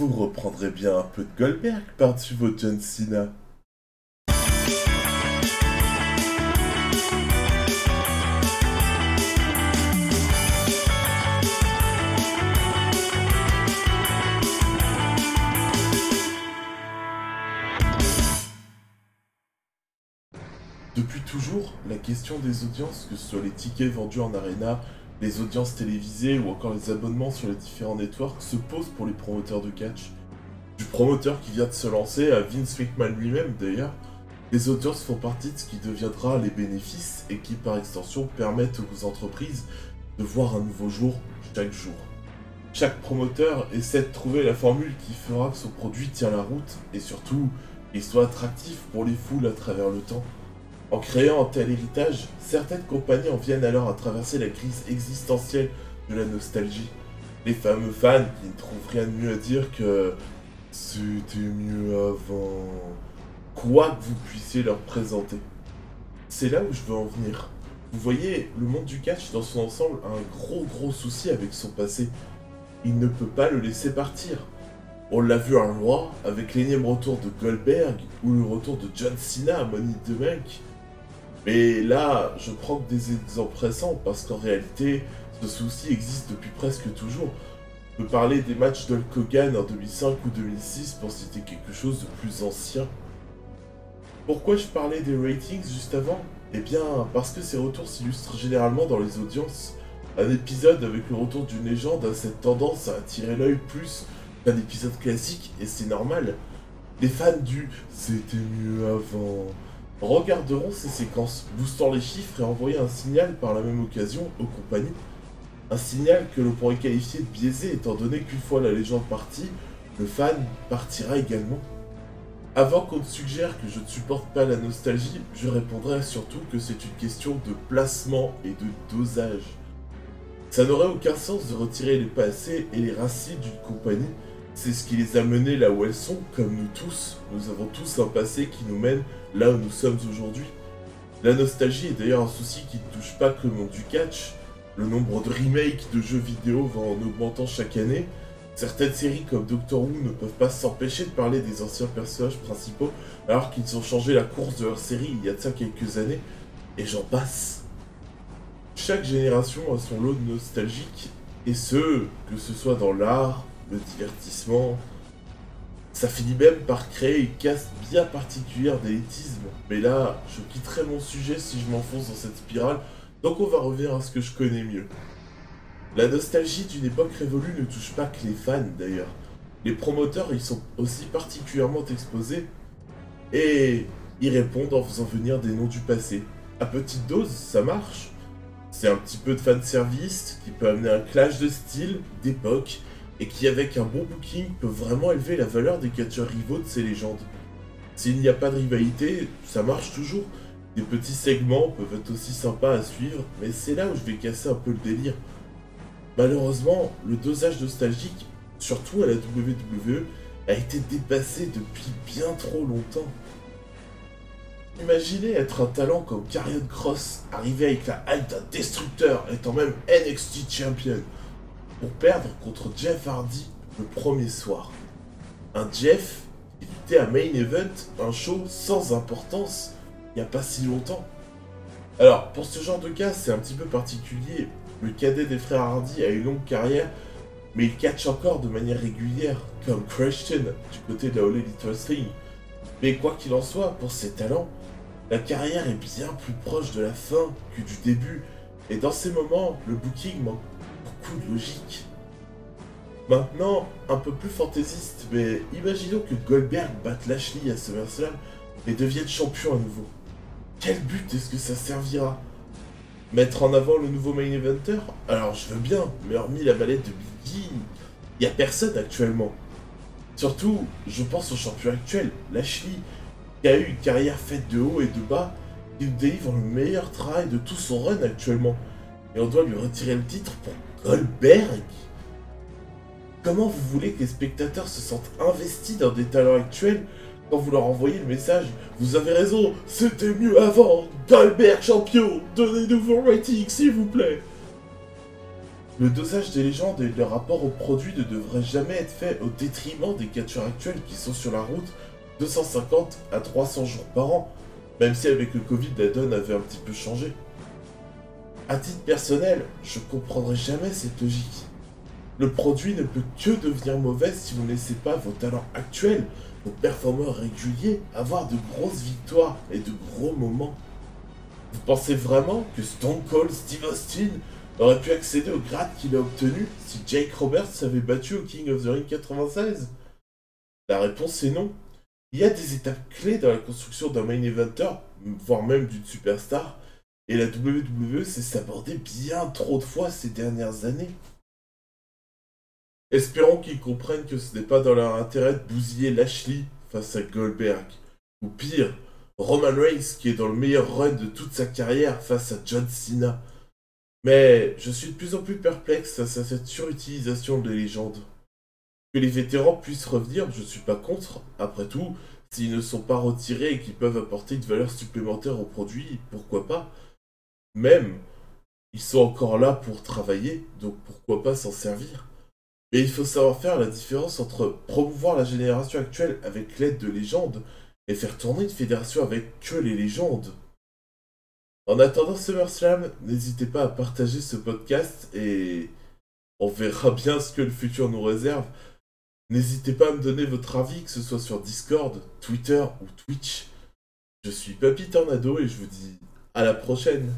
Vous reprendrez bien un peu de Goldberg par-dessus votre John Cena. Depuis toujours, la question des audiences, que ce soit les tickets vendus en arena, les audiences télévisées ou encore les abonnements sur les différents networks se posent pour les promoteurs de catch. Du promoteur qui vient de se lancer à Vince McMahon lui-même d'ailleurs, les audiences font partie de ce qui deviendra les bénéfices et qui par extension permettent aux entreprises de voir un nouveau jour chaque jour. Chaque promoteur essaie de trouver la formule qui fera que son produit tient la route et surtout il soit attractif pour les foules à travers le temps. En créant un tel héritage, certaines compagnies en viennent alors à traverser la crise existentielle de la nostalgie. Les fameux fans qui ne trouvent rien de mieux à dire que c'était mieux avant. Quoi que vous puissiez leur présenter. C'est là où je veux en venir. Vous voyez, le monde du catch dans son ensemble a un gros gros souci avec son passé. Il ne peut pas le laisser partir. On l'a vu un roi avec l'énième retour de Goldberg ou le retour de John Cena à Money the Bank. Mais là, je prends des exemples récents parce qu'en réalité, ce souci existe depuis presque toujours. On peut parler des matchs d'Hulk Hogan en 2005 ou 2006 pour citer quelque chose de plus ancien. Pourquoi je parlais des ratings juste avant? Eh bien, parce que ces retours s'illustrent généralement dans les audiences. Un épisode avec le retour d'une légende a cette tendance à attirer l'œil plus qu'un épisode classique, et c'est normal. Les fans du C'était mieux avant regarderont ces séquences, boostant les chiffres et envoyant un signal par la même occasion aux compagnies. Un signal que l'on pourrait qualifier de biaisé étant donné qu'une fois la légende partie, le fan partira également. Avant qu'on ne suggère que je ne supporte pas la nostalgie, je répondrai surtout que c'est une question de placement et de dosage. Ça n'aurait aucun sens de retirer les passés et les racines d'une compagnie, c'est ce qui les a menés là où elles sont, comme nous tous. Nous avons tous un passé qui nous mène là où nous sommes aujourd'hui. La nostalgie est d'ailleurs un souci qui ne touche pas que le monde du catch. Le nombre de remakes de jeux vidéo va en augmentant chaque année. Certaines séries comme Doctor Who ne peuvent pas s'empêcher de parler des anciens personnages principaux alors qu'ils ont changé la course de leur série il y a de ça quelques années. Et j'en passe. Chaque génération a son lot de nostalgique, et ce, que ce soit dans l'art, le divertissement. Ça finit même par créer une caste bien particulière d'élitisme. Mais là, je quitterai mon sujet si je m'enfonce dans cette spirale, donc on va revenir à ce que je connais mieux. La nostalgie d'une époque révolue ne touche pas que les fans d'ailleurs. Les promoteurs y sont aussi particulièrement exposés et ils répondent en faisant venir des noms du passé. À petite dose, ça marche. C'est un petit peu de fan service qui peut amener un clash de style, d'époque et qui avec un bon booking peut vraiment élever la valeur des catcheurs rivaux de ces légendes. S'il n'y a pas de rivalité, ça marche toujours. Des petits segments peuvent être aussi sympas à suivre, mais c'est là où je vais casser un peu le délire. Malheureusement, le dosage nostalgique, surtout à la WWE, a été dépassé depuis bien trop longtemps. Imaginez être un talent comme Karrion Cross, arrivé avec la hype d'un destructeur, étant même NXT Champion, perdre contre Jeff Hardy le premier soir. Un Jeff qui luttait à Main Event, un show sans importance, il n'y a pas si longtemps. Alors, pour ce genre de cas, c'est un petit peu particulier. Le cadet des frères Hardy a une longue carrière, mais il catch encore de manière régulière, comme Christian du côté de la All Elite Wrestling. Mais quoi qu'il en soit, pour ses talents, la carrière est bien plus proche de la fin que du début, et dans ces moments, le booking manque de logique. Maintenant, un peu plus fantaisiste, mais imaginons que Goldberg batte Lashley à SummerSlam et devienne champion à nouveau. Quel but est-ce que ça servira? Mettre en avant le nouveau main eventer? Alors je veux bien, mais hormis la mallette de Biggie, il y a personne actuellement. Surtout, je pense au champion actuel, Lashley, qui a eu une carrière faite de haut et de bas, qui délivre le meilleur travail de tout son run actuellement. Et on doit lui retirer le titre pour Goldberg? Comment vous voulez que les spectateurs se sentent investis dans des talents actuels quand vous leur envoyez le message? Vous avez raison, c'était mieux avant. Goldberg champion Donnez-nous vos ratings, s'il vous plaît. Le dosage des légendes et le rapport au produit ne devrait jamais être fait au détriment des catcheurs actuels qui sont sur la route 250 à 300 jours par an, même si avec le Covid la donne avait un petit peu changé. À titre personnel, je comprendrai jamais cette logique. Le produit ne peut que devenir mauvais si vous ne laissez pas vos talents actuels, vos performeurs réguliers, avoir de grosses victoires et de gros moments. Vous pensez vraiment que Stone Cold Steve Austin aurait pu accéder au grade qu'il a obtenu si Jake Roberts s'avait battu au King of the Ring 96 La réponse est non. Il y a des étapes clés dans la construction d'un main eventer, voire même d'une superstar, et la WWE s'est sabordée bien trop de fois ces dernières années. Espérons qu'ils comprennent que ce n'est pas dans leur intérêt de bousiller Lashley face à Goldberg. Ou pire, Roman Reigns qui est dans le meilleur run de toute sa carrière face à John Cena. Mais je suis de plus en plus perplexe face à cette surutilisation de légendes. Que les vétérans puissent revenir, je ne suis pas contre. Après tout, s'ils ne sont pas retirés et qu'ils peuvent apporter une valeur supplémentaire au produit, pourquoi pas? Même, ils sont encore là pour travailler, donc pourquoi pas s'en servir Mais il faut savoir faire la différence entre promouvoir la génération actuelle avec l'aide de légendes et faire tourner une fédération avec que les légendes. En attendant SummerSlam, n'hésitez pas à partager ce podcast et on verra bien ce que le futur nous réserve. N'hésitez pas à me donner votre avis, que ce soit sur Discord, Twitter ou Twitch. Je suis Papy Tornado et je vous dis à la prochaine